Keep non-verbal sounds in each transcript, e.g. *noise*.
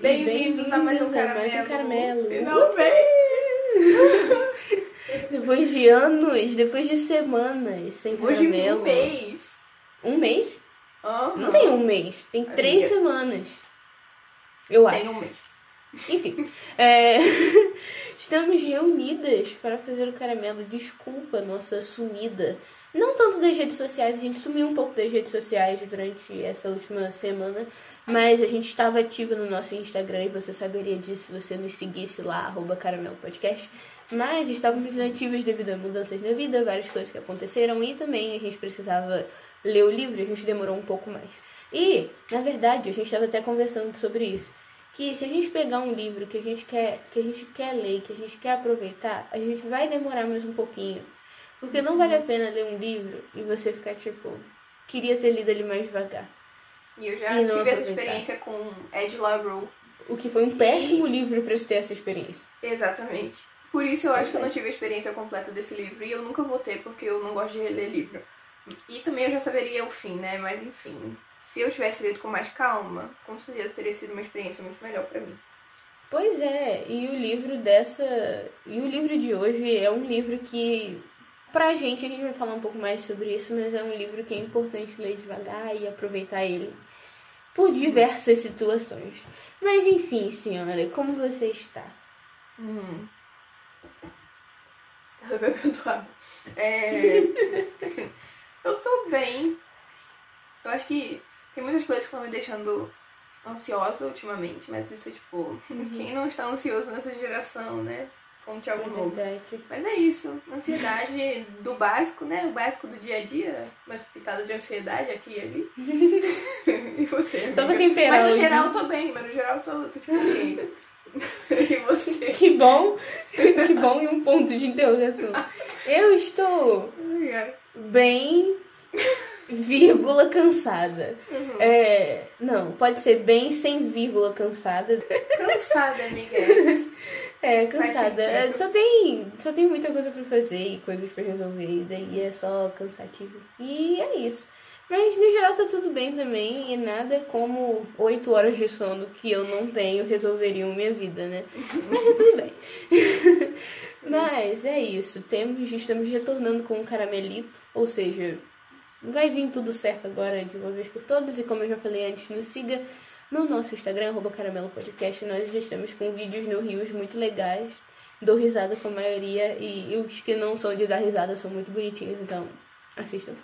Bem-vindos a mais um caramelo. mais um caramelo. Finalmente! *laughs* Depois de anos, depois de semanas sem de caramelo. um mês. Um mês? Aham. Não tem um mês, tem três Amiga. semanas. Eu acho. Tem um mês. Enfim, *laughs* é, *laughs* estamos reunidas para fazer o caramelo. Desculpa nossa sumida. Não tanto das redes sociais, a gente sumiu um pouco das redes sociais durante essa última semana, mas a gente estava ativa no nosso Instagram e você saberia disso se você nos seguisse lá, arroba caramelo podcast. Mas estávamos inativas devido a mudanças na vida, várias coisas que aconteceram e também a gente precisava ler o livro, a gente demorou um pouco mais. E, na verdade, a gente estava até conversando sobre isso que se a gente pegar um livro que a gente quer, que a gente quer ler, que a gente quer aproveitar, a gente vai demorar mais um pouquinho. Porque não vale a pena ler um livro e você ficar tipo, queria ter lido ele mais devagar. E eu já E tive essa experiência com Ed LaRue. O que foi um péssimo livro pra se ter essa experiência. Exatamente. Por isso eu acho que eu não tive a experiência completa desse livro. E eu nunca vou ter, porque eu não gosto de reler livro. E também eu já saberia o fim, né? Mas enfim. Se eu tivesse lido com mais calma, com certeza teria sido uma experiência muito melhor pra mim. Pois é, e o livro dessa. E o livro de hoje é um livro que. Pra gente, a gente vai falar um pouco mais sobre isso, mas é um livro que é importante ler devagar e aproveitar ele por diversas situações. Mas enfim, senhora, como você está? Hum. *laughs* Bebendo água. É... *laughs* eu tô bem. Eu acho que tem muitas coisas que estão me deixando ansiosa ultimamente, mas isso é tipo, quem não está ansioso nessa geração, né? Conte algo novo. Mas é isso, ansiedade *laughs* do básico, né? O básico do dia a dia, mas pitada de ansiedade aqui e ali. *laughs* e você? Só pra temperar Mas no geral eu tô bem, mas no geral eu tô, tô tipo ok. *laughs* e você? Que bom, que bom e um ponto de interrogação. Eu estou bem, vírgula, cansada. Uhum. É, não, pode ser bem sem vírgula cansada. Cansada, amiga. É, cansada. É, Só tem, só tem muita coisa pra fazer e coisas pra resolver, e daí é só cansativo. E é isso. Mas no geral tá tudo bem também, e nada como oito horas de sono que eu não tenho resolveriam minha vida, né? *laughs* Mas tá tudo bem. *laughs* Mas é isso. Temos, estamos retornando com o caramelito, ou seja, vai vir tudo certo agora de uma vez por todas. E como eu já falei antes, nos siga no nosso Instagram, arroba Caramelo Podcast. Nós estamos com vídeos no Rios muito legais. Dou risada com a maioria e, e os que não são de dar risada são muito bonitinhos, então assistam.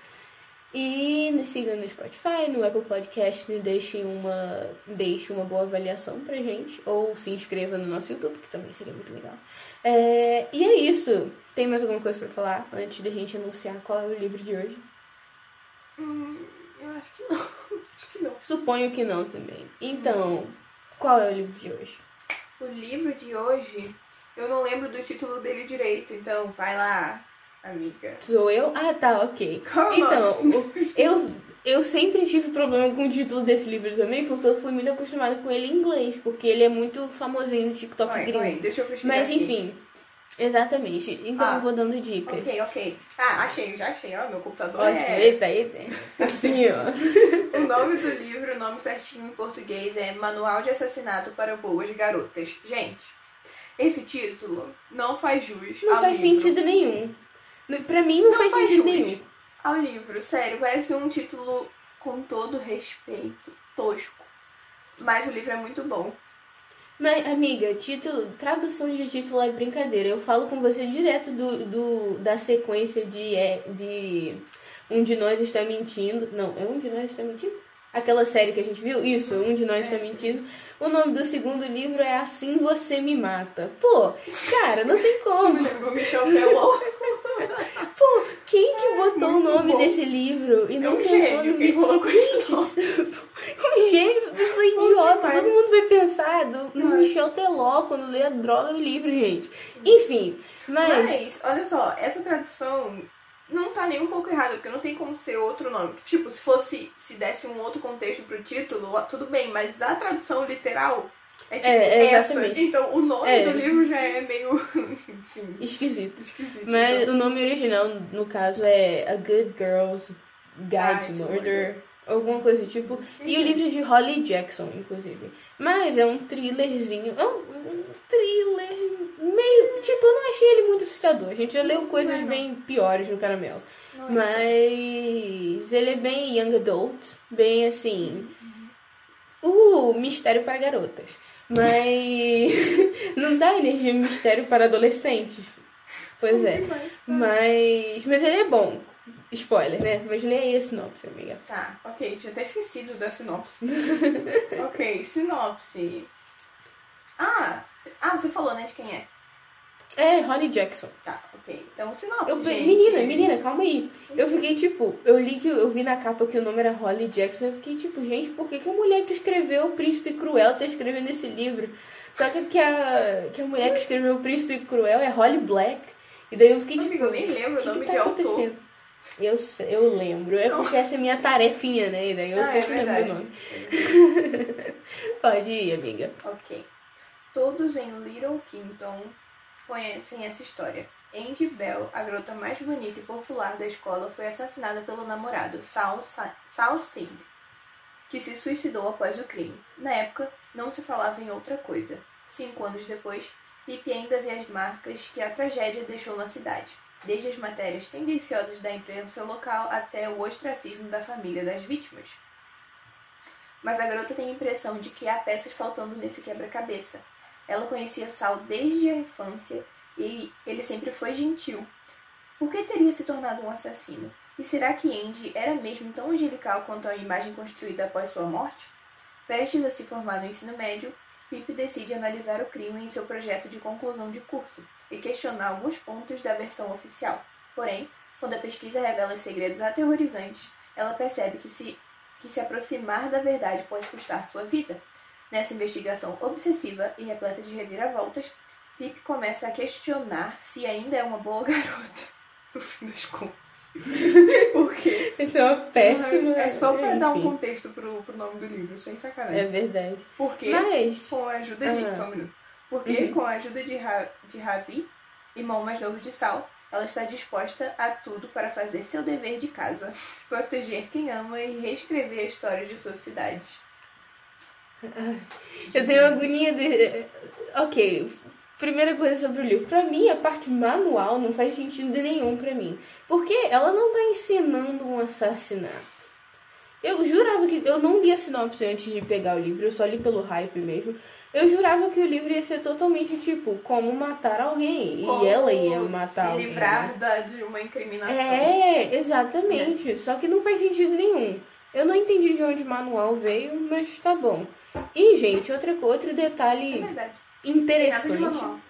E nos sigam no Spotify, no Apple Podcast, deixem uma, deixe uma boa avaliação pra gente. Ou se inscreva no nosso YouTube, que também seria muito legal. É, e é isso. Tem mais alguma coisa pra falar antes da gente anunciar qual é o livro de hoje? Hum, eu acho que não. *laughs* Acho que não. Suponho que não também. Então, qual é o livro de hoje? O livro de hoje, eu não lembro do título dele direito, então vai lá, amiga. Sou eu? Ah, tá, ok. O Então, eu, eu sempre tive problema com o título desse livro também, porque eu fui muito acostumada com ele em inglês, porque ele é muito famosinho no TikTok Calma aí, gringo. calma deixa eu pesquisar Mas aqui. enfim, exatamente. Então Ah, eu vou dando dicas. Ok, ok. Ah, achei, já achei. Ó, meu computador Ótimo, é... eita, eita. Assim, ó. *laughs* O nome do livro, o nome certinho em português é Manual de Assassinato para Boas Garotas. Gente, esse título não faz jus Não faz livro. sentido nenhum. Pra mim não, Não faz, faz sentido jus. nenhum. Ao livro, sério, parece um título com todo respeito, tosco. Mas o livro é muito bom. Mas, amiga, título, tradução de título é brincadeira. Eu falo com você direto do, do, da sequência de, é, de Um de Nós Está Mentindo. Não, é Um de Nós Está Mentindo? Aquela série que a gente viu? Isso, Um de Nós É, Está. Mentindo. O nome do segundo livro é Assim Você Me Mata. Pô, cara, não tem como. *laughs* Michel. *laughs* Pô, quem que botou o Muito nome bom. desse livro e É não um pensou gênio no quem colocou esse nome. *laughs* Um gênio, pessoa idiota. Todo mundo vai pensar do, no. Michel Teló quando lê a droga do livro, gente. Enfim, mas. Mas, olha só, essa tradução não tá nem um pouco errada, porque não tem como ser outro nome. Tipo, se fosse, se desse um outro contexto pro título, tudo bem, mas a tradução literal é tipo É, essa. exatamente. Então o nome É. do livro já é meio, *laughs* sim, Esquisito. esquisito. Mas Então, o nome original, no caso, é A Good Girl's Guide Guide to to Murder. Alguma coisa tipo. E o livro é de Holly Jackson, inclusive. Mas é um thrillerzinho. É um, um thriller meio. Tipo, eu não achei ele muito assustador. A gente já leu coisas Não é, não. bem piores no caramelo. Não é. Mas ele é bem young adult, bem assim. Uh, mistério para garotas. Mas *laughs* não dá energia mistério para adolescentes. Pois é. Tá. Mas. Mas ele é bom. Spoiler, né? Mas leia aí a sinopse, amiga. Tá, ok, tinha até esquecido da sinopse. *laughs* ok, sinopse. Ah, ah, você falou, né, de quem é? É, Holly Jackson. Tá, ok. Então, sinopse, Eu, gente. menina, menina, calma aí. Eu fiquei tipo, eu li que eu vi na capa que o nome era Holly Jackson. Eu fiquei tipo, gente, por que, que a mulher que escreveu O Príncipe Cruel tá escrevendo esse livro? Só que, que, a, que a mulher que escreveu O Príncipe Cruel é Holly Black. E daí eu fiquei tipo, Amigo, eu nem lembro o o que, nome que de tá autor. Eu, eu lembro. É porque essa é minha tarefinha, né? Daí eu Ah, é sempre lembro verdade. o nome. *laughs* Pode ir, amiga. Ok. Todos em Little Kingdom conhecem essa história. Andy Bell, a garota mais bonita e popular da escola, foi assassinada pelo namorado Sal, Sa- Sal Singh, que se suicidou após o crime. Na época, não se falava em outra coisa. Cinco anos depois, Pippi ainda vê as marcas que a tragédia deixou na cidade, desde as matérias tendenciosas da imprensa local até o ostracismo da família das vítimas. Mas a garota tem a impressão de que há peças faltando nesse quebra-cabeça. Ela conhecia Sal desde a infância e ele sempre foi gentil. Por que teria se tornado um assassino? E será que Andy era mesmo tão angelical quanto a imagem construída após sua morte? Prestes a se formar no ensino médio, Pip decide analisar o crime em seu projeto de conclusão de curso e questionar alguns pontos da versão oficial. Porém, quando a pesquisa revela segredos aterrorizantes, ela percebe que se, que se aproximar da verdade pode custar sua vida. Nessa investigação obsessiva e repleta de reviravoltas, Pip começa a questionar se ainda é uma boa garota. *laughs* No fim das contas. *laughs* Por quê? Isso é uma péssima. É só pra dar um enfim. contexto pro, pro nome do livro, sem sacanagem. É verdade. Porque, Mas. com a ajuda de. Ah. Só um minuto. Porque, Uhum. com a ajuda de, Ra, de Ravi, irmão mais novo de Sal, ela está disposta a tudo para fazer seu dever de casa, proteger quem ama e reescrever a história de sua cidade. Eu tenho agonia de. Ok, primeira coisa sobre o livro. Pra mim, a parte manual não faz sentido nenhum pra mim. Porque ela não tá ensinando um assassinato. Eu jurava que. Eu não li a sinopse antes de pegar o livro, eu só li pelo hype mesmo. Eu jurava que o livro ia ser totalmente tipo, como matar alguém. Como e ela ia matar Se alguém. livrar né? da, de uma incriminação. É, exatamente. Só que não faz sentido nenhum. Eu não entendi de onde o manual veio, mas tá bom. E, gente, outra, outro É detalhe verdade. Interessante.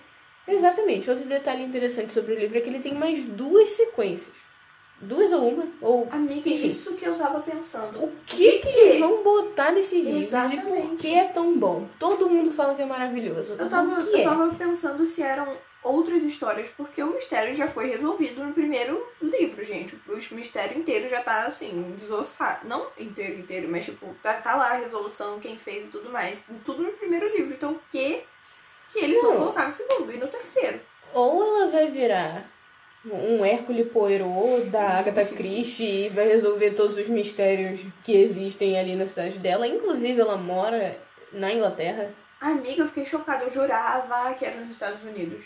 Exatamente, outro detalhe interessante sobre o livro é que ele tem mais duas sequências. Duas ou uma? Ou Amiga, Enfim. isso que eu tava pensando. o que, que eles vão botar nesse livro e por que é tão bom? Todo mundo fala que é maravilhoso. Eu tava, o que eu é? tava pensando se eram outras histórias, porque o mistério já foi resolvido no primeiro livro, gente. O mistério inteiro já tá, assim, desossado. Não inteiro, inteiro, mas, tipo, tá, tá lá a resolução, quem fez e tudo mais. Tudo no primeiro livro. Então, o que que eles vão Não. colocar no segundo e no terceiro? Ou ela vai virar um Hércule Poirot da Agatha Christie e vai resolver todos os mistérios que existem ali na cidade dela. Inclusive, ela mora na Inglaterra. Amiga, eu fiquei chocada. Eu jurava que era nos Estados Unidos.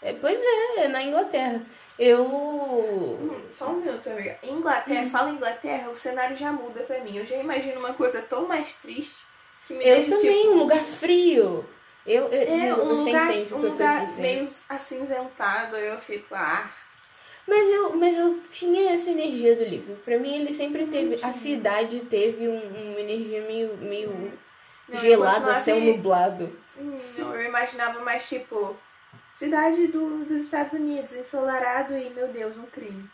É, pois é, é na Inglaterra. Eu. Só um minuto, amiga. Inglaterra, Hum. fala Inglaterra, o cenário já muda pra mim. Eu já imagino uma coisa tão mais triste que me Eu deixa, também, tipo... um lugar frio. Eu, eu, É, eu- um você lugar, um eu lugar meio acinzentado, eu fico, ah, Mas eu, mas eu tinha essa energia do livro. Pra mim, ele sempre teve. A cidade teve um- uma energia meio, meio não, eu gelada, céu nublado. Não, eu imaginava mais tipo, cidade do, dos Estados Unidos, ensolarado e, meu Deus, um crime.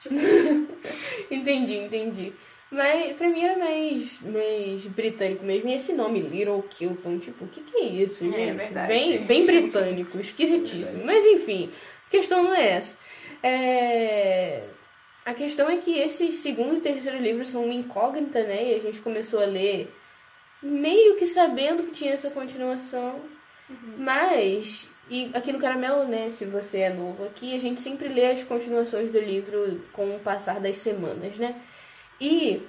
Tipo. *laughs* Entendi, entendi. Mas pra mim era mais, mais britânico mesmo. E esse nome, Little Kilton, tipo, o que, que é isso, É, gente? verdade. Bem, bem britânico, esquisitíssimo. Mas enfim, a questão não é essa. É... A questão é que esses segundo e terceiro livros são uma incógnita, né? E a gente começou a ler meio que sabendo que tinha essa continuação. Uhum. Mas, e aqui no Caramelo, né, se você é novo aqui, a gente sempre lê as continuações do livro com o passar das semanas, né? E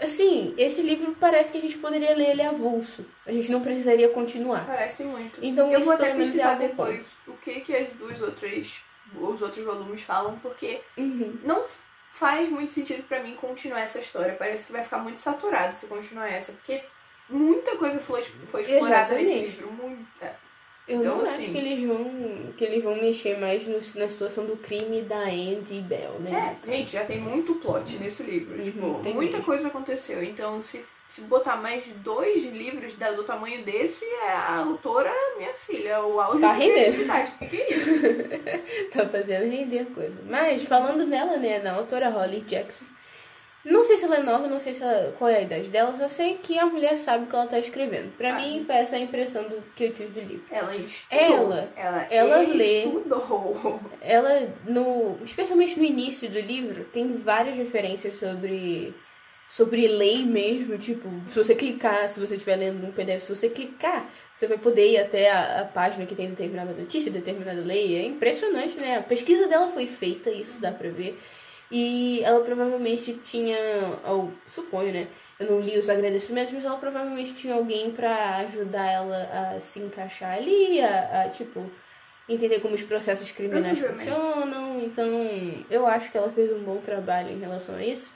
Assim, esse livro parece que a gente poderia ler ele avulso. A gente não precisaria continuar. Parece muito. Então, Eu isso vou até é pesquisar bom. depois o que que as duas outras, os outros volumes falam, porque Uhum. não faz muito sentido pra mim continuar essa história. Parece que vai ficar muito saturado se continuar essa, porque muita coisa foi, foi explorada nesse Exatamente. livro, muita. Eu Então, não acho assim- que eles vão que eles vão mexer mais no- na situação do crime da Andy e Bell, né? É, gente, já tem muito plot nesse livro. Uhum, tipo, muita mesmo. coisa aconteceu. Então, se, se botar mais dois livros da- do tamanho desse, é a autora, minha filha, o auge Tá da rendendo. criatividade. O que, que é isso? *laughs* Tá fazendo render coisa. Mas falando nela, né, na autora Holly Jackson, não sei se ela é nova, não sei se ela, qual é a idade dela, só sei que a mulher sabe o que ela tá escrevendo. Pra Sabe. mim foi essa a impressão do que eu tive do livro. Ela estudou. Ela- ela, ela lê. estudou. Ela, no, especialmente no início do livro, tem várias referências sobre sobre lei mesmo, tipo, se você clicar, se você estiver lendo um PDF, se você clicar, você vai poder ir até a, a página que tem determinada notícia, determinada lei. É impressionante, né? A pesquisa dela foi feita, isso dá pra ver. E ela provavelmente tinha, eu suponho, né? Eu não li os agradecimentos, mas ela provavelmente tinha alguém pra ajudar ela a se encaixar ali, a, a, tipo, entender como os processos criminais funcionam. Então, eu acho que ela fez um bom trabalho em relação a isso.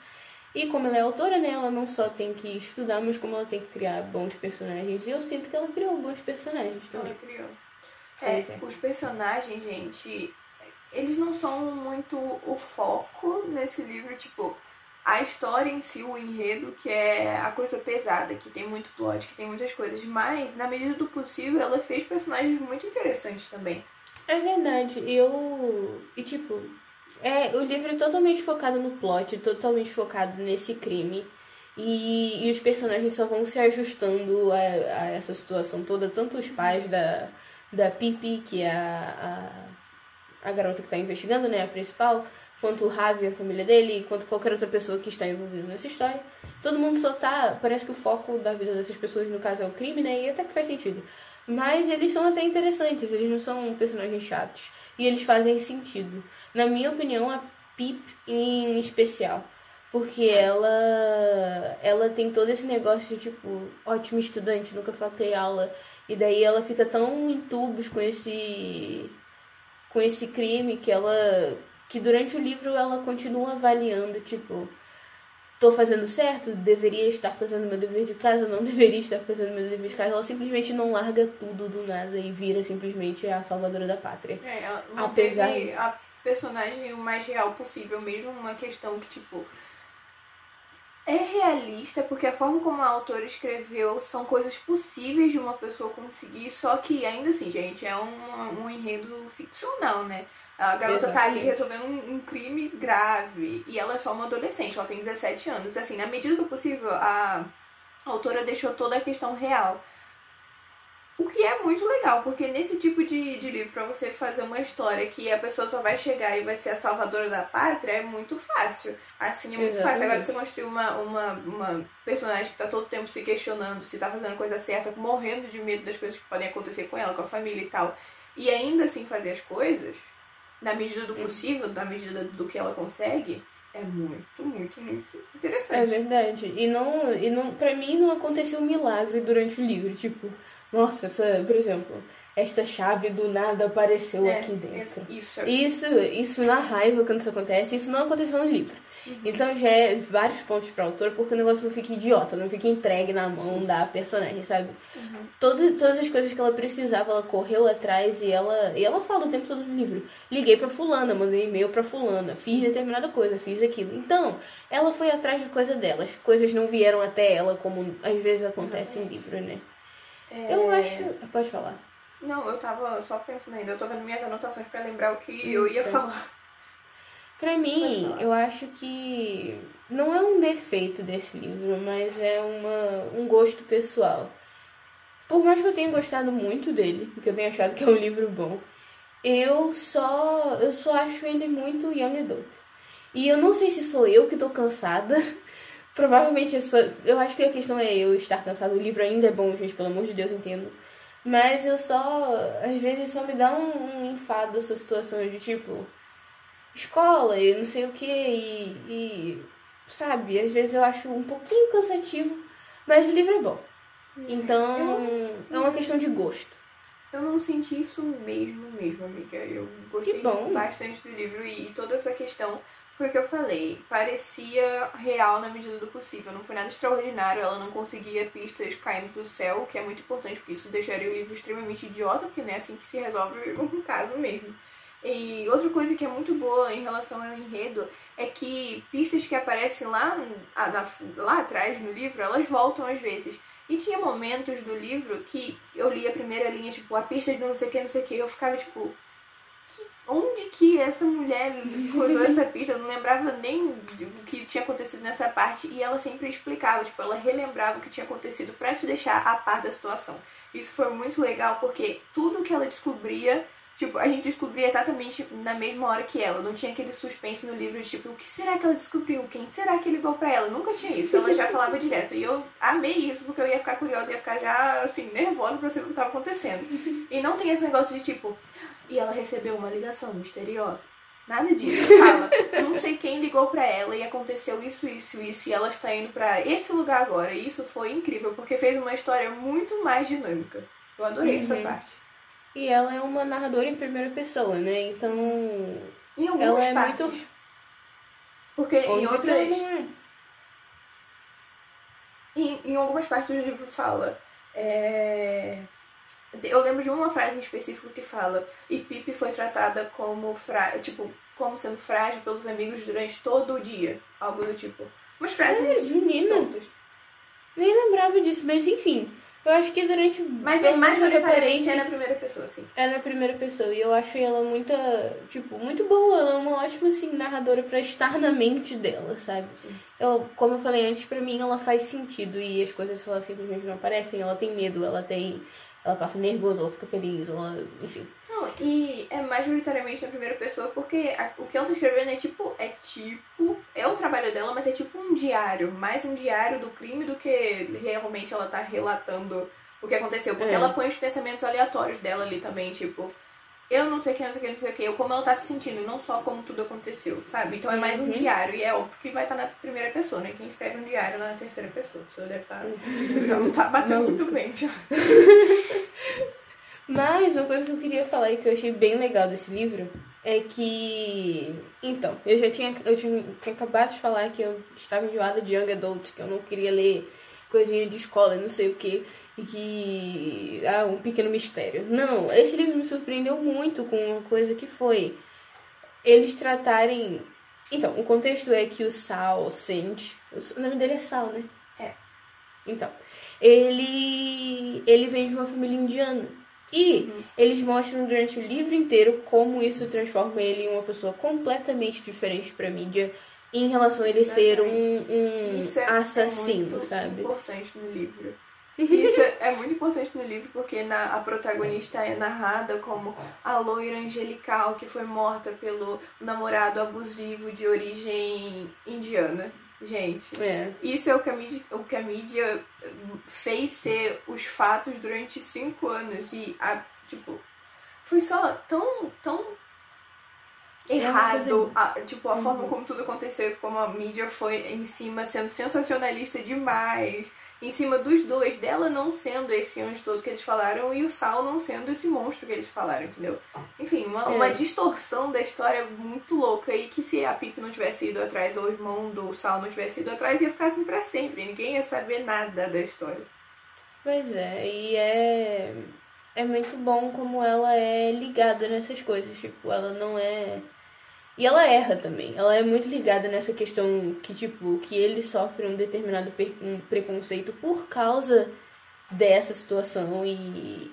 E como ela é autora, né, ela não só tem que estudar, mas como ela tem que criar bons personagens. E eu sinto que ela criou bons personagens também. Ela criou. É, é. os personagens, gente, eles não são muito o foco nesse livro, tipo, a história em si, o enredo, que é a coisa pesada, que tem muito plot, que tem muitas coisas, mas, na medida do possível, ela fez personagens muito interessantes também. É verdade. Eu. E tipo, é, o livro é totalmente focado no plot, totalmente focado nesse crime. E, e os personagens só vão se ajustando a, a essa situação toda, tanto os pais da, da Pipi, que é a, a, a garota que está investigando, né, a principal, quanto o Ravi, a família dele, quanto qualquer outra pessoa que está envolvida nessa história. Todo mundo só tá. Parece que o foco da vida dessas pessoas, no caso, é o crime, né? E até que faz sentido. Mas eles são até interessantes, eles não são personagens chatos. E eles fazem sentido. Na minha opinião, a Pip em especial. Porque ela ela tem todo esse negócio de tipo, ótimo estudante, nunca faltei aula. E daí ela fica tão em tubos com esse com esse crime que ela que durante o livro ela continua avaliando, tipo, tô fazendo certo? Deveria estar fazendo meu dever de casa? Não *laughs* deveria estar fazendo meu dever de casa. Ela simplesmente não larga tudo do nada e vira simplesmente a salvadora da pátria. É, ela não Apesar a personagem o mais real possível, mesmo uma questão que, tipo, é realista, porque a forma como a autora escreveu são coisas possíveis de uma pessoa conseguir, só que ainda assim, gente, é um, um enredo ficcional, né? A garota tá ali Exatamente. resolvendo um, um crime grave e ela é só uma adolescente, ela tem 17 anos. Assim, na medida do possível, a autora deixou toda a questão real. O que é muito legal, porque nesse tipo de, de livro, pra você fazer uma história que a pessoa só vai chegar e vai ser a salvadora da pátria, é muito fácil. Assim, é muito fácil. Exatamente. Agora você construir uma, uma, uma personagem que tá todo tempo se questionando se tá fazendo coisa certa, morrendo de medo das coisas que podem acontecer com ela, com a família e tal, e ainda assim fazer as coisas, na medida do possível, na medida do que ela consegue, é muito, muito, muito É interessante. verdade. E não, e não, pra mim não aconteceu um milagre durante o livro. Tipo, nossa, essa, por exemplo, esta chave do nada apareceu É, aqui dentro. Isso, é Isso, isso na raiva quando isso acontece, isso não aconteceu no livro. Então já é vários pontos para autor, porque o negócio não fica idiota, não fica entregue na mão da personagem, sabe? Uhum. Todas, todas as coisas que ela precisava, ela correu atrás e ela, e ela fala o tempo todo no livro. Liguei pra fulana, mandei e-mail pra fulana, fiz determinada coisa, fiz aquilo. Então, ela foi atrás de coisa delas. Coisas não vieram até ela, como às vezes acontece em livro, né? É, Eu acho. Pode falar. Não, eu tava só pensando ainda. Eu tô vendo minhas anotações pra lembrar o que eu ia Então. falar. Pra mim, eu acho que não é um defeito desse livro, mas é uma, um gosto pessoal. Por mais que eu tenha gostado muito dele, porque eu tenho achado que é um livro bom, eu só eu só acho ele muito young adult. E eu não sei se sou eu que tô cansada. *laughs* Provavelmente eu sou. Eu acho que a questão é eu estar cansada. O livro ainda é bom, gente, pelo amor de Deus, entendo. Mas eu só. Às vezes só me dá um, um enfado essa situação de tipo escola e não sei o que e, e sabe, às vezes eu acho um pouquinho cansativo, mas o livro é bom. Então, é uma questão de gosto. Eu não senti isso mesmo, mesmo, amiga. Eu gostei bastante do livro e toda essa questão foi o que eu falei. Parecia real na medida do possível. Não foi nada extraordinário. Ela não conseguia pistas caindo do céu, o que é muito importante, porque isso deixaria o livro extremamente idiota, porque não é assim que se resolve *laughs* um caso mesmo. E outra coisa que é muito boa em relação ao enredo é que pistas que aparecem lá, lá atrás no livro, elas voltam às vezes. E tinha momentos do livro que eu li a primeira linha, tipo, a pista de não sei o que, não sei o que, eu ficava tipo, onde que essa mulher usou essa pista? Eu não lembrava nem o que tinha acontecido nessa parte e ela sempre explicava, tipo, ela relembrava o que tinha acontecido para te deixar a par da situação. Isso foi muito legal porque tudo que ela descobria Tipo, a gente descobria exatamente na mesma hora que ela. Não tinha aquele suspense no livro de tipo, o que será que ela descobriu? Quem será que ligou pra ela? Nunca tinha isso. Ela já falava direto. E eu amei isso porque eu ia ficar curiosa, ia ficar já, assim, nervosa pra saber o que tava acontecendo. E não tem esse negócio de tipo, e ela recebeu uma ligação misteriosa. Nada disso. Fala, não sei quem ligou pra ela e aconteceu isso, isso, isso, e ela está indo para esse lugar agora. E isso foi incrível, porque fez uma história muito mais dinâmica. Eu adorei uhum. essa parte. E ela é uma narradora em primeira pessoa, né? Então. Em algumas ela é partes. muito. Porque em outras. É. Em, em algumas partes do livro fala. É... Eu lembro de uma frase em específico que fala e Pipe foi tratada como fra... tipo como sendo frágil pelos amigos durante todo o dia, algo do tipo. Umas frases é, menina. soltas. Nem lembrava disso, mas enfim. Eu acho que durante. Mas é mais majoritariamente é na primeira pessoa, sim. É na primeira pessoa. E eu acho ela muita. Tipo, muito boa. Ela é uma ótima, assim, narradora pra estar na mente dela, sabe? Eu, como eu falei antes, pra mim ela faz sentido. E as coisas ela simplesmente não aparecem. Ela tem medo, ela tem. Ela passa nervosa, ela fica feliz, ela. Enfim. Não, e é majoritariamente na primeira pessoa porque a, o que ela tá escrevendo é tipo. É tipo. É o trabalho dela, mas é tipo um diário. Mais um diário do crime do que realmente ela tá relatando o que aconteceu. Porque é. ela põe os pensamentos aleatórios dela ali também, tipo. Eu não sei o que, não sei o que, não sei o que. Eu, como ela tá se sentindo, não só como tudo aconteceu, sabe? Então é mais um uhum. diário. E é óbvio que vai estar tá na primeira pessoa, né? Quem escreve um diário na terceira pessoa. Você deve estar. Tá, uhum. já *laughs* não tá batendo muito bem já. *laughs* Mas uma coisa que eu queria falar e que eu achei bem legal desse livro é que. Então, eu já tinha, eu tinha, tinha acabado de falar que eu estava enjoada de Young Adult, que eu não queria ler coisinha de escola, não sei o que, e que. Ah, um pequeno mistério. Não, esse livro me surpreendeu muito com uma coisa que foi eles tratarem. Então, o contexto é que o Sal sente. O nome dele é Sal, né? É. Então, ele. Ele vem de uma família indiana. E uhum. eles mostram durante o livro inteiro como isso transforma ele em uma pessoa completamente diferente pra mídia em relação a ele ser um, um é, assassino, sabe? importante no livro. *laughs* Isso é, é muito importante no livro porque na, a protagonista é narrada como a loira angelical que foi morta pelo namorado abusivo de origem indiana. Gente, é. isso é o que, a mídia, o que a mídia fez ser os fatos durante cinco anos. E, a, tipo, foi só tão, tão é errado. A, tipo, a uhum. forma como tudo aconteceu, como a mídia foi em cima, sendo sensacionalista demais em cima dos dois, dela não sendo esse anjo todo que eles falaram e o Sal não sendo esse monstro que eles falaram, entendeu? Enfim, uma, é. uma distorção da história muito louca e que se a Pip não tivesse ido atrás ou o irmão do Sal não tivesse ido atrás, ia ficar assim pra sempre. Ninguém ia saber nada da história. Pois é, e é. É muito bom como ela é ligada nessas coisas. Tipo, ela não é e ela erra também. Ela é muito ligada nessa questão que, tipo, que ele sofre um determinado um preconceito por causa dessa situação e.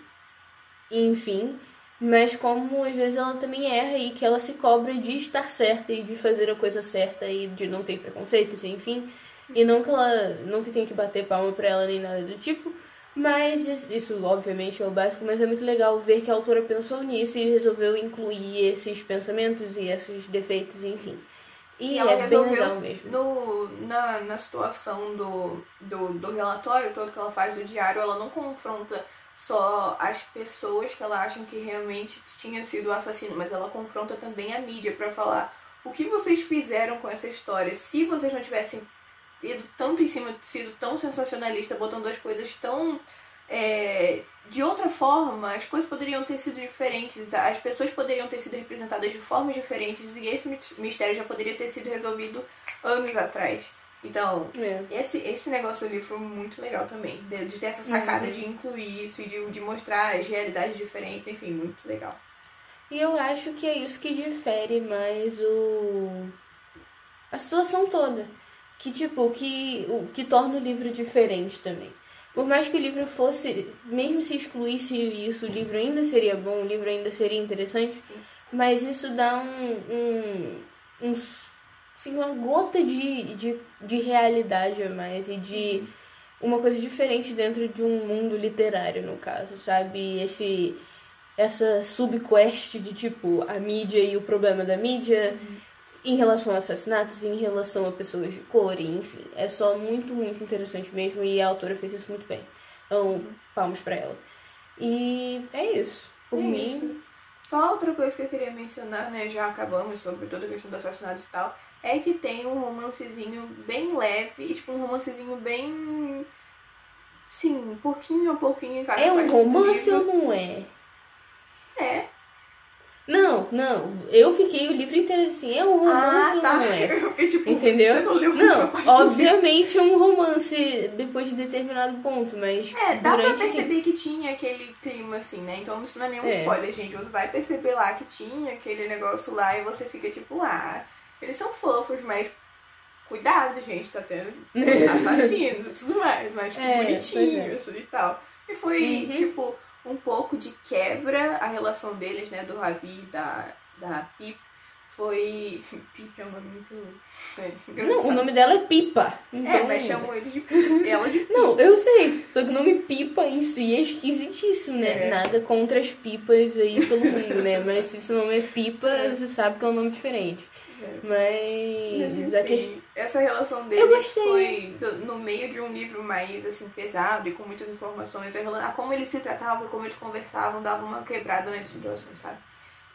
Enfim. Mas como às vezes ela também erra e que ela se cobra de estar certa e de fazer a coisa certa e de não ter preconceitos, enfim. E não que ela. Não que tenha que bater palma pra ela nem nada do tipo. Mas isso, obviamente, é o básico, mas é muito legal ver que a autora pensou nisso e resolveu incluir esses pensamentos e esses defeitos, enfim. E, e é bem legal mesmo. No, na, na situação do, do, do relatório todo que ela faz do diário, ela não confronta só as pessoas que ela acha que realmente tinha sido o assassino, mas ela confronta também a mídia para falar o que vocês fizeram com essa história. Se vocês não tivessem ido tanto em cima, sido tão sensacionalista, botando as coisas tão. É, de outra forma, as coisas poderiam ter sido diferentes, as pessoas poderiam ter sido representadas de formas diferentes e esse mistério já poderia ter sido resolvido anos atrás. Então, É. esse, esse negócio do livro foi muito legal também. De, de ter essa sacada Uhum. de incluir isso e de, de mostrar as realidades diferentes, enfim, muito legal. E eu acho que é isso que difere mais o. a situação toda. Que, tipo, que, o que torna o livro diferente também. Por mais que o livro fosse. Mesmo se excluísse isso, o livro ainda seria bom, o livro ainda seria interessante. Sim. Mas isso dá um. um, um assim, uma gota de, de, de realidade a mais e de uma coisa diferente dentro de um mundo literário, no caso, sabe? Esse essa subquest de tipo a mídia e o problema da mídia em relação a assassinatos, em relação a pessoas de cor, e, enfim, é só muito, muito interessante mesmo e a autora fez isso muito bem. Então, palmas pra ela. E é isso. Por É mim, isso. Só outra coisa que eu queria mencionar, né? Já acabamos sobre toda a questão do assassinato e tal. É que tem um romancezinho bem leve e, tipo, um romancezinho bem. Sim, pouquinho a pouquinho em cada é um romance ou não? É. Não, não. Eu fiquei o livro inteiro assim, é um romance ah, tá. não é? *laughs* Eu fiquei tipo, Entendeu? Você não leu Não, obviamente é um romance depois de determinado ponto, mas É, dá pra durante assim, perceber que tinha aquele clima assim, né? Então isso não é nenhum É. spoiler, gente. Você vai perceber lá que tinha aquele negócio lá e você fica tipo, ah, eles são fofos, mas cuidado, gente, tá tendo *laughs* assassinos e tudo mais, mas tipo, É, bonitinhos e tal. E foi, Uhum. tipo, um pouco de quebra a relação deles, né, do Ravi e da, da Pip. Foi. *laughs* Pip é um nome muito. É, Não, o nome dela é Pipa. É, Então, mas chamam ele de Pip. Ela de Pip. Não, eu sei. Só que o nome Pipa em si é esquisitíssimo, né? É. Nada contra as pipas aí pelo mundo, né? Mas se esse nome é Pipa, É. você sabe que é um nome diferente. Mas, Mas enfim, essa relação deles foi do- no meio de um livro mais assim pesado e com muitas informações. A como eles se tratavam, como eles conversavam, dava uma quebrada nessa situação, sabe?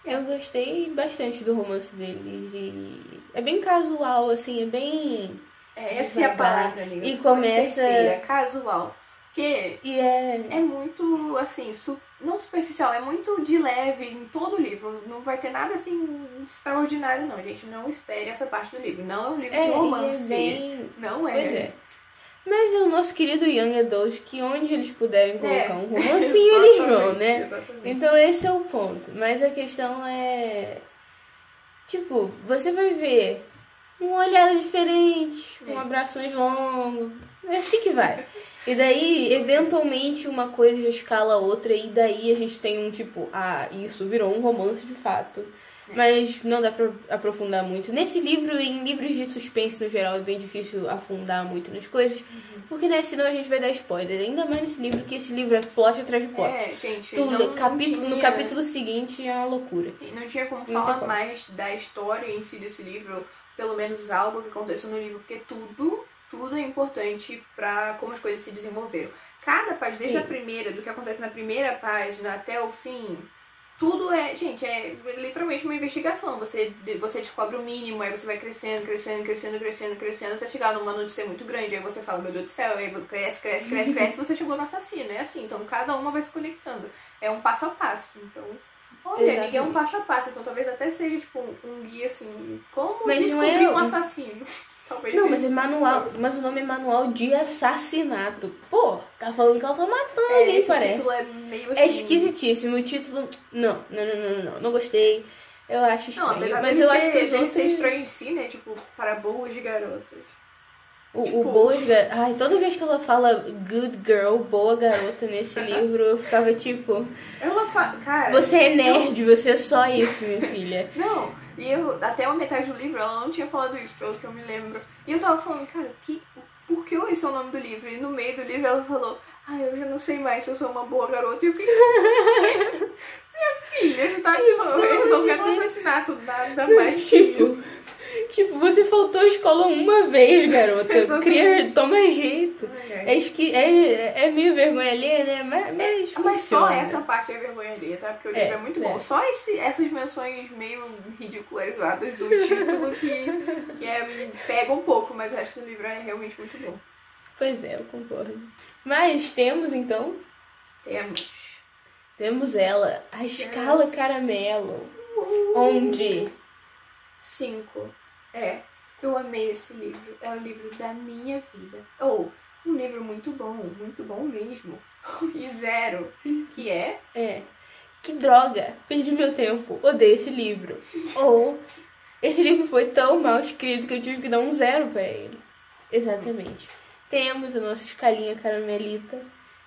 Eu gostei bastante do romance deles e é bem casual, assim, é bem. É, essa é a palavra ali. E começa- certeira, casual. Porque E é. é muito, assim, su- não superficial, é muito de leve em todo o livro. Não vai ter nada assim extraordinário, não, gente. Não espere essa parte do livro. Não é um livro É, de é romance. bem. Não é. Pois é. Mas é o nosso querido Young Adult que onde eles puderem colocar É. um *laughs* romancinho, eles vão, né? Exatamente. Então esse é o ponto. Mas a questão é. Tipo, você vai ver uma olhada diferente, É. um abraço mais longo. É assim que vai. E daí, eventualmente, uma coisa escala a outra, e daí a gente tem um tipo, ah, isso virou um romance de fato. É. Mas não dá pra aprofundar muito. Nesse livro e em livros de suspense no geral é bem difícil afundar muito nas coisas. Uhum. Porque né, senão a gente vai dar spoiler. Ainda mais nesse livro, que esse livro é plot atrás de plot. É, gente, Tudo, não, não capítulo, No tinha- capítulo seguinte é uma loucura. Sim, não tinha como falar mais da história em si desse livro, pelo menos algo que aconteceu no livro, porque tudo, tudo é importante pra como as coisas se desenvolveram. Cada página, desde Sim. a primeira, do que acontece na primeira página até o fim, tudo é, gente, é literalmente uma investigação. Você, você descobre o mínimo, aí você vai crescendo, crescendo, crescendo, crescendo, crescendo, até chegar numa notícia muito grande. Aí você fala, meu Deus do céu, aí cresce, cresce, cresce, cresce, você chegou no assassino. É assim, então cada uma vai se conectando. É um passo a passo. Então, olha, amiga, é um passo a passo. Então talvez até seja, tipo, um guia assim, como Mas não descobrir é um- assassino. Talvez Não, mas é manual. Mas o nome é manual de assassinato. Pô, tá falando que ela tá matando É, alguém, parece. título é meio assim. É esquisitíssimo. O título. Não, não, não, não, não. Não gostei. Eu acho Não, estranho. apesar mas eu ser, acho que os dele outros. ser estranho em si, né? Tipo, para boas de garotas. O, Tipo- o boas ga- Ai, toda vez que ela fala good girl, boa garota nesse *laughs* livro, eu ficava tipo. Ela fala. Cara. Você é nerd, você é só isso, minha filha. Não, e eu, até a metade do livro, ela não tinha falado isso, pelo que eu me lembro. E eu tava falando, cara, que, por que esse é o nome do livro? E no meio do livro ela falou, ah, eu já não sei mais se eu sou uma boa garota. E eu fiquei, *laughs* minha filha, você tá resol- resolvendo um assassinato, nada mais que Tipo, isso. Tipo, você faltou à escola uma vez, garota. Cria, toma jeito. Ai. É, esqui... é, é meio vergonha ali, né? Mas, mas, Mas só essa parte é vergonha alheia, tá? Porque o É, livro é muito bom. é. Só esse- essas menções meio ridicularizadas do título que, que é, pega um pouco, mas o resto do livro é realmente muito bom. Pois é, eu concordo. Mas temos, então, Temos. temos ela, a escala caramelo. Onde? Cinco. É, eu amei esse livro. É o livro da minha vida. Ou, um livro muito bom, muito bom mesmo. *laughs* E zero, que é É. Que droga! Perdi meu tempo. Odeio esse livro. Ou esse livro foi tão mal escrito que eu tive que dar um zero pra ele. Exatamente. Temos a nossa escalinha caramelita.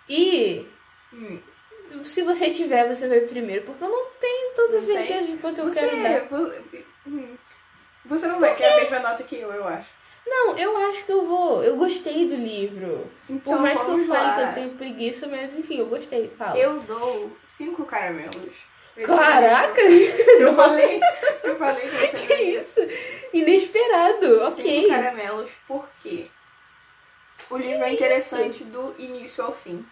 E hum, se você tiver, você vai primeiro. Porque eu não tenho toda certeza de quanto eu você, quero dar. Vo- você não vai querer a mesma nota que eu, eu acho. Não, eu acho que eu vou. Eu gostei do livro. Então, Por mais que eu fale que eu tenho preguiça, mas enfim, eu gostei. Fala. Eu dou cinco caramelos. esse Caraca! livro. *laughs* Eu falei, eu falei que você que isso? Inesperado. Cinco Ok. caramelos, porque o livro é interessante do início ao fim.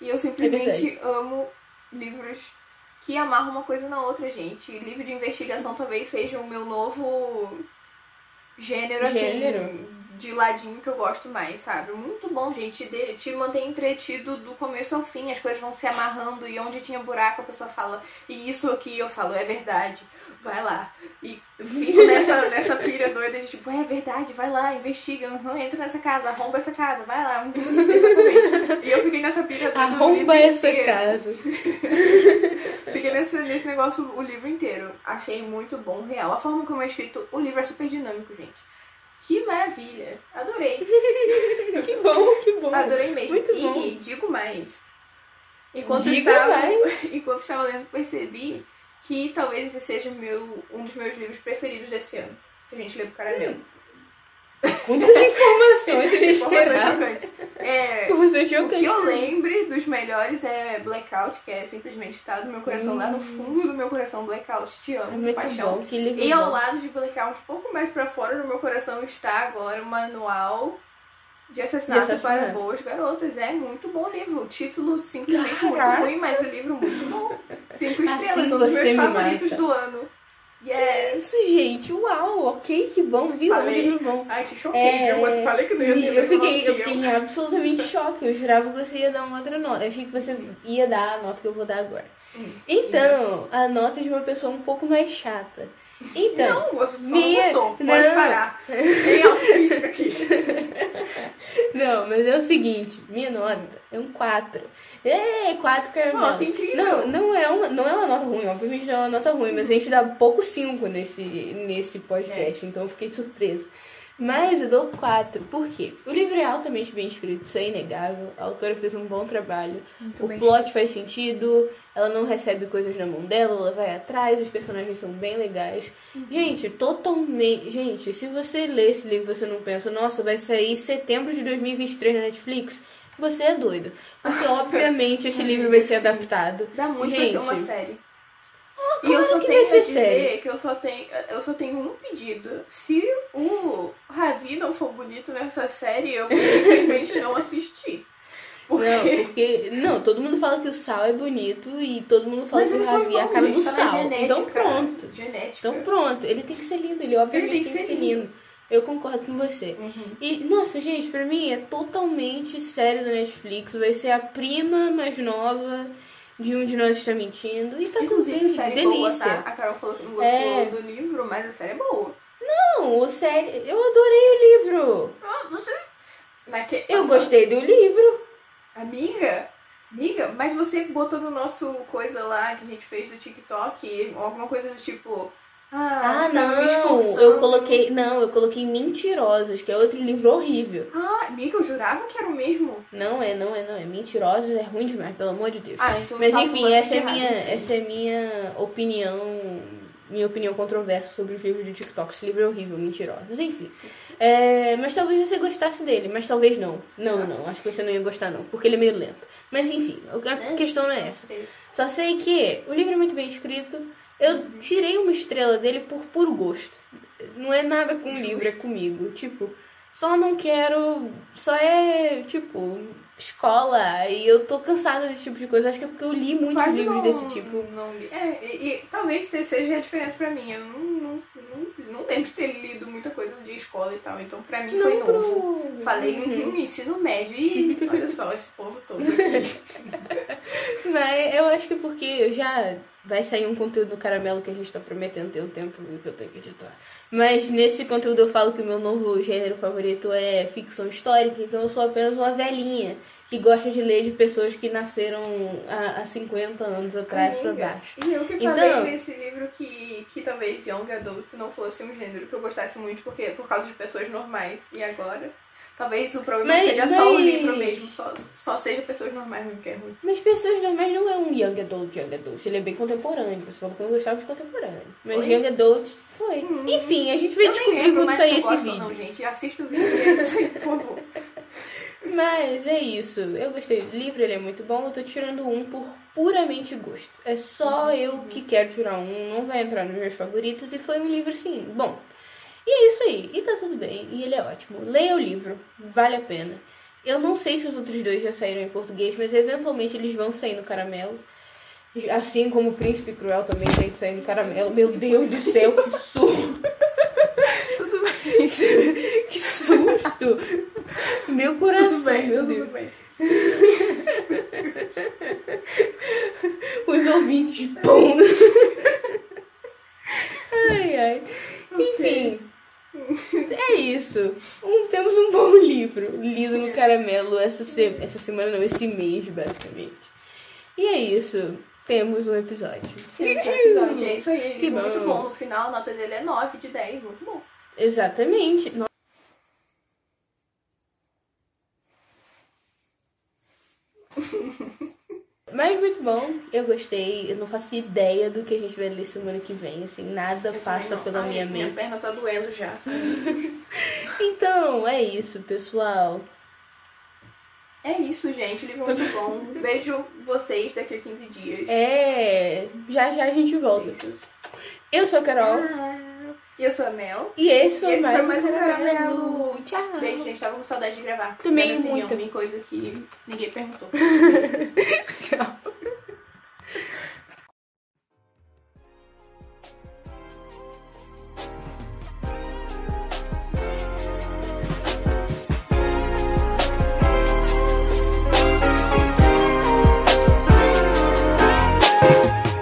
E eu simplesmente amo livros que amarram uma coisa na outra, gente. E livro de investigação talvez seja o meu novo gênero, Gênero? assim, de ladinho que eu gosto mais, sabe? Muito bom, gente. Te, te mantém entretido do começo ao fim. As coisas vão se amarrando e onde tinha buraco a pessoa fala, e isso aqui eu falo, é verdade. Vai lá. E fico nessa, *laughs* nessa pira doida de tipo, é verdade, vai lá, investiga, uhum, entra nessa casa, arromba essa casa, vai lá. uhum, *laughs* exatamente. E eu fiquei nessa pira doida Arromba essa inteiro. casa. *laughs* Fiquei nesse, nesse negócio o livro inteiro. Achei muito bom, real. A forma como é escrito, o livro é super dinâmico, gente. Que maravilha. Adorei. *laughs* Que bom, que bom. Adorei mesmo. Muito e bom. digo mais. Enquanto eu Diga estava, mais. *laughs* enquanto estava lendo, percebi que talvez esse seja meu, um dos meus livros preferidos desse ano. Que a gente lê pro caramelo. Quantas informações Informações inesperadas. chocantes. É, Você o que eu lembre dos melhores é Blackout, que é simplesmente está no meu coração, lá no fundo do meu coração, Blackout. Te É amo, de muito paixão. bom, E ao bom. lado de Blackout, um pouco mais pra fora do meu coração, está agora o manual de assassinato, De assassinato. para boas garotas. É muito bom livro. O título simplesmente Caraca. muito ruim, mas o livro muito bom. Cinco Assim estrelas, um dos meus me favoritos do ano. Que Yes! isso, gente? Uau, ok, que bom, viu? Falei. Livro bom. Ai, te choquei, É, viu? Mas falei que não ia ter Eu fiquei, que eu fiquei absolutamente choque. Eu jurava que você ia dar uma outra nota. Eu achei que você ia dar a nota que eu vou dar agora. Hum. Então, a nota de uma pessoa um pouco mais chata. Então, Não, você só minha- não gostou. Pode não. parar. *laughs* não, mas é o seguinte, minha nota é um 4. É, 4 caramelos. Nota incrível. Não, não é, uma, não é uma nota ruim, obviamente não é uma nota ruim, mas a gente dá pouco 5 nesse, nesse podcast, então eu fiquei surpresa. Mas eu dou 4, por quê? O livro é altamente bem escrito, isso é inegável, a autora fez um bom trabalho, Muito o plot faz sentido, ela não recebe coisas na mão dela, ela vai atrás, os personagens são bem legais. Uhum. Gente, totalmente. Gente, se você lê esse livro e você não pensa, nossa, vai sair em setembro de 2023 na Netflix, você é doido. Porque, *laughs* obviamente, esse livro vai ser adaptado. Dá muito Gente. pra ser uma série. E claro eu só que tenho vai a ser dizer que eu só tenho, eu só tenho um pedido. Se o Ravi não for bonito nessa série, eu vou simplesmente não assistir. Porque. Não, porque. Não, todo mundo fala que o Sal é bonito e todo mundo fala Mas que o Ravi é a cara do Sal. genética. Então pronto. Genética. Então pronto. Ele tem que ser lindo, ele obviamente Ele tem tem que que ser ser lindo. Eu concordo com você. Uhum. E, nossa, gente, pra mim é totalmente série da Netflix. Vai ser a prima mais nova de um de nós está mentindo. E tá Inclusive, tudo bem, série boa, delícia. tá? A Carol falou que não gostou É. do livro, mas a série é boa. Não, o série. Eu adorei o livro. Ah, você. Naque... Eu Nossa, gostei do livro. Amiga, amiga, mas você botou no nosso coisa lá que a gente fez do TikTok alguma coisa do tipo. Ah, Ah, me não. Eu coloquei. Não, eu coloquei Mentirosas, que é outro livro horrível. Ah, amiga, eu jurava que era o mesmo. Não é, não é, não é. Mentirosas é ruim demais, pelo amor de Deus. Ah, então Mas enfim, essa é errado, minha, enfim. essa é minha opinião, minha opinião controversa sobre os livros de TikTok. Esse livro é horrível, mentirosos, enfim. É, mas talvez você gostasse dele, mas talvez não. Não, não, acho que você não ia gostar não, porque ele é meio lento. Mas enfim, a Né? questão não é essa. Só sei que o livro é muito bem escrito, Eu tirei uma estrela dele por puro gosto. Não é nada com o livro, é comigo. Tipo, só não quero. Só é, tipo, escola. E eu tô cansada desse tipo de coisa. Acho que é porque eu li muitos Quase livros não- desse tipo. Não li. É, e, e talvez seja a diferença pra mim. Eu não, não, não, não lembro de ter lido muita coisa de escola e tal. Então pra mim foi Não novo. pro- Falei Uhum. um ensino médio e olha só, esse povo todo. *laughs* *laughs* Mas eu acho que porque já vai sair um conteúdo no caramelo que a gente tá prometendo ter o tempo que eu tenho que editar. Mas nesse conteúdo eu falo que o meu novo gênero favorito é ficção histórica, então eu sou apenas uma velhinha que gosta de ler de pessoas que nasceram há, há 50 anos atrás pra Amiga, baixo. E eu que Então- falei nesse livro que, que talvez Young Adult não fosse um gênero que eu gostasse muito porque por causa de pessoas normais. E agora? Talvez o problema Mas- seja só o mas- livro mesmo, só, só seja pessoas normais mesmo que é ruim. Mas Pessoas Normais não é um Young Adult, Young Adult. Ele é bem contemporâneo. Você falou que eu gostava de contemporâneo. Mas Foi? Young Adult foi. Hum. Enfim, a gente vai descobrir quando sair esse gosto vídeo. não, gente. Assista o vídeo e é por favor. *laughs* Mas é isso. Eu gostei do livro, ele é muito bom. Eu tô tirando um por puramente gosto. É só eu que quero tirar um, não vai entrar nos meus favoritos. E foi um livro, assim, bom. E é isso aí. E tá tudo bem. E ele é ótimo. Leia o livro, vale a pena. Eu não sei se os outros dois já saíram em português, mas eventualmente eles vão sair no caramelo. Assim como o Príncipe Cruel também tem que sair no caramelo. Meu Deus do céu, que susto! *laughs* Tudo bem. *laughs* que susto! Meu coração, Tudo bem, meu tudo Deus. bem. *laughs* Os ouvintes, pum! ai, ai. Enfim, é isso. Um- temos um bom *laughs* livro lido no caramelo essa, se- essa semana, não, esse mês, basicamente. E é isso. Temos um episódio. Temos um episódio, é isso aí. Que Livro muito bom. bom. No final, a nota dele é 9 de 10, muito bom. Exatamente. *laughs* Mas muito bom, eu gostei. Eu não faço ideia do que a gente vai ler semana que vem, assim, nada passa Ai, pela ai, minha Minha mente. perna tá doendo já. *laughs* Então, é isso, pessoal. É isso, gente. Livro muito bom. Vejo vocês daqui a 15 dias. É, já já a gente volta. Beijos. Eu sou a Carol E eu sou a Mel. e esse foi Esse mais, foi mais um caramelo. Tchau. Beijo, gente. Tava com saudade de gravar. Também muito. opinião, coisa que ninguém perguntou. *laughs* Tchau.